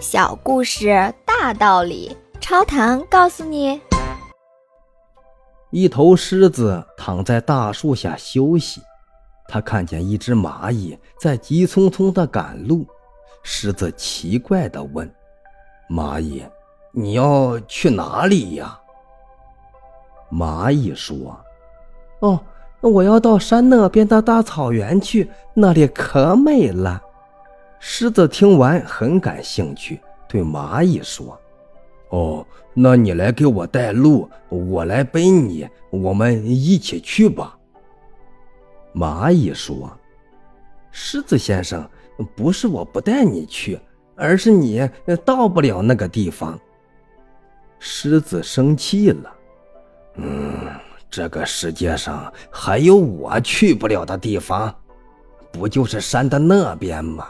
小故事大道理，超糖告诉你：一头狮子躺在大树下休息，它看见一只蚂蚁在急匆匆地赶路。狮子奇怪地问：“蚂蚁，你要去哪里呀？”蚂蚁说：“哦，我要到山那边的大草原去，那里可美了。”狮子听完很感兴趣，对蚂蚁说：“哦，那你来给我带路，我来背你，我们一起去吧。”蚂蚁说：“狮子先生，不是我不带你去，而是你到不了那个地方。”狮子生气了：“嗯，这个世界上还有我去不了的地方？不就是山的那边吗？”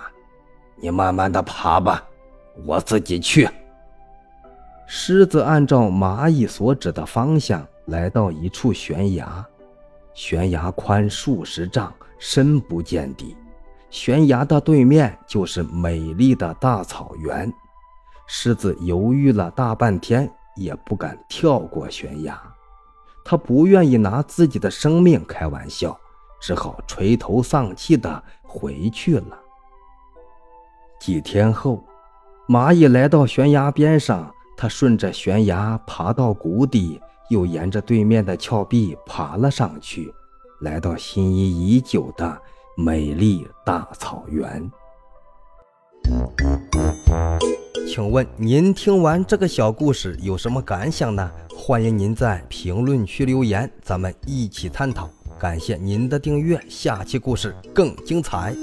你慢慢的爬吧，我自己去。狮子按照蚂蚁所指的方向来到一处悬崖，悬崖宽数十丈，深不见底。悬崖的对面就是美丽的大草原。狮子犹豫了大半天，也不敢跳过悬崖。他不愿意拿自己的生命开玩笑，只好垂头丧气的回去了。几天后，蚂蚁来到悬崖边上，它顺着悬崖爬到谷底，又沿着对面的峭壁爬了上去，来到心仪已久的美丽大草原。请问您听完这个小故事有什么感想呢？欢迎您在评论区留言，咱们一起探讨。感谢您的订阅，下期故事更精彩。